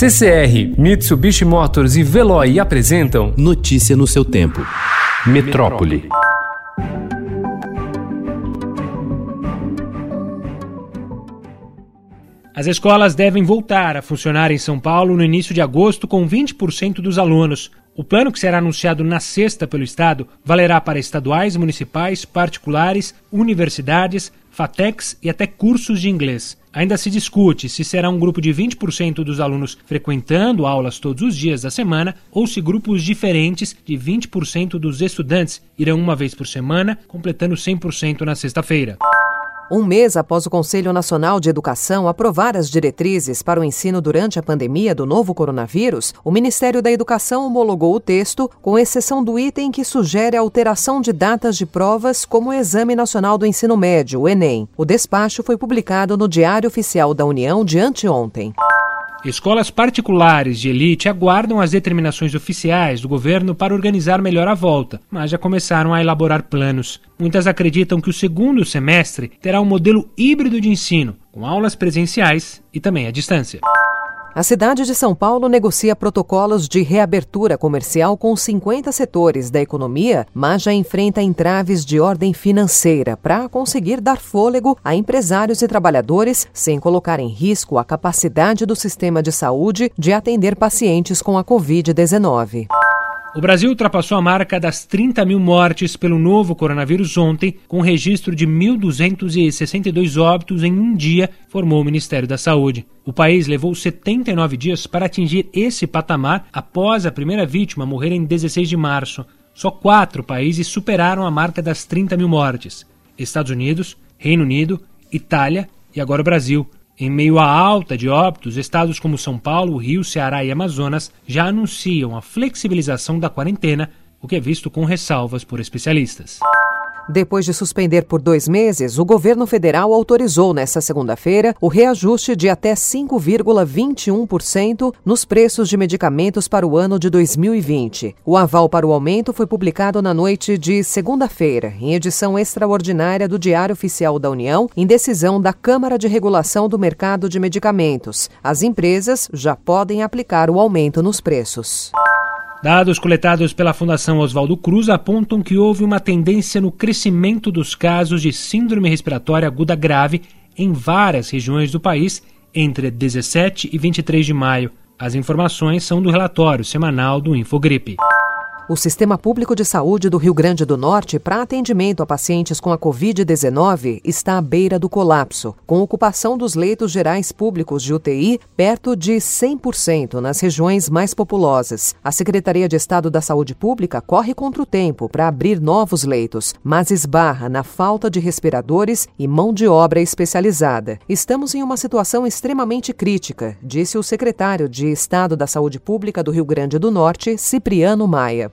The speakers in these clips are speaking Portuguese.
CCR, Mitsubishi Motors e Veloy apresentam Notícia no seu tempo. Metrópole. As escolas devem voltar a funcionar em São Paulo no início de agosto com 20% dos alunos. O plano, que será anunciado na sexta pelo Estado, valerá para estaduais, municipais, particulares, universidades, FATECs e até cursos de inglês. Ainda se discute se será um grupo de 20% dos alunos frequentando aulas todos os dias da semana ou se grupos diferentes de 20% dos estudantes irão uma vez por semana, completando 100% na sexta-feira. Um mês após o Conselho Nacional de Educação aprovar as diretrizes para o ensino durante a pandemia do novo coronavírus, o Ministério da Educação homologou o texto, com exceção do item que sugere a alteração de datas de provas, como o Exame Nacional do Ensino Médio, o Enem. O despacho foi publicado no Diário Oficial da União de anteontem. Escolas particulares de elite aguardam as determinações oficiais do governo para organizar melhor a volta, mas já começaram a elaborar planos. Muitas acreditam que o segundo semestre terá um modelo híbrido de ensino, com aulas presenciais e também à distância. A cidade de São Paulo negocia protocolos de reabertura comercial com 50 setores da economia, mas já enfrenta entraves de ordem financeira para conseguir dar fôlego a empresários e trabalhadores sem colocar em risco a capacidade do sistema de saúde de atender pacientes com a Covid-19. O Brasil ultrapassou a marca das 30 mil mortes pelo novo coronavírus ontem, com registro de 1.262 óbitos em um dia, formou o Ministério da Saúde. O país levou 79 dias para atingir esse patamar após a primeira vítima morrer em 16 de março. Só quatro países superaram a marca das 30 mil mortes: Estados Unidos, Reino Unido, Itália e agora o Brasil. Em meio à alta de óbitos, estados como São Paulo, Rio, Ceará e Amazonas já anunciam a flexibilização da quarentena, o que é visto com ressalvas por especialistas. Depois de suspender por dois meses, o governo federal autorizou nesta segunda-feira o reajuste de até 5,21% nos preços de medicamentos para o ano de 2020. O aval para o aumento foi publicado na noite de segunda-feira, em edição extraordinária do Diário Oficial da União, em decisão da Câmara de Regulação do Mercado de Medicamentos. As empresas já podem aplicar o aumento nos preços. Dados coletados pela Fundação Oswaldo Cruz apontam que houve uma tendência no crescimento dos casos de síndrome respiratória aguda grave em várias regiões do país entre 17 e 23 de maio. As informações são do relatório semanal do Infogripe. O Sistema Público de Saúde do Rio Grande do Norte para atendimento a pacientes com a Covid-19 está à beira do colapso, com ocupação dos leitos gerais públicos de UTI perto de 100% nas regiões mais populosas. A Secretaria de Estado da Saúde Pública corre contra o tempo para abrir novos leitos, mas esbarra na falta de respiradores e mão de obra especializada. Estamos em uma situação extremamente crítica, disse o secretário de Estado da Saúde Pública do Rio Grande do Norte, Cipriano Maia.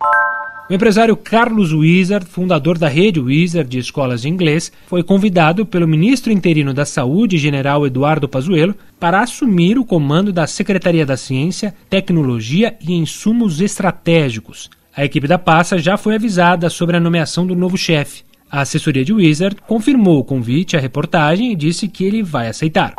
O empresário Carlos Wizard, fundador da rede Wizard de escolas de inglês, foi convidado pelo ministro interino da Saúde, general Eduardo Pazuello, para assumir o comando da Secretaria da Ciência, Tecnologia e Insumos Estratégicos. A equipe da pasta já foi avisada sobre a nomeação do novo chefe. A assessoria de Wizard confirmou o convite à reportagem e disse que ele vai aceitar.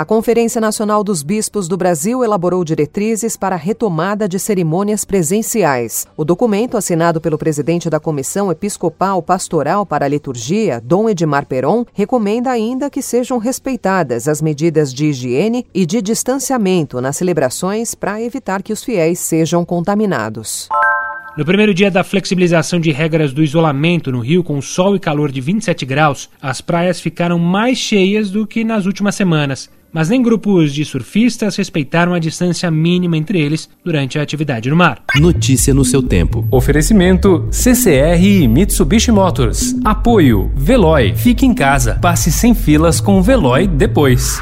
A Conferência Nacional dos Bispos do Brasil elaborou diretrizes para a retomada de cerimônias presenciais. O documento, assinado pelo presidente da Comissão Episcopal Pastoral para a Liturgia, Dom Edmar Peron, recomenda ainda que sejam respeitadas as medidas de higiene e de distanciamento nas celebrações para evitar que os fiéis sejam contaminados. No primeiro dia da flexibilização de regras do isolamento no Rio, com sol e calor de 27 graus, as praias ficaram mais cheias do que nas últimas semanas mas nem grupos de surfistas respeitaram a distância mínima entre eles durante a atividade no mar. Notícia no seu tempo. Oferecimento CCR e Mitsubishi Motors. Apoio Veloy. Fique em casa. Passe sem filas com o Veloy depois.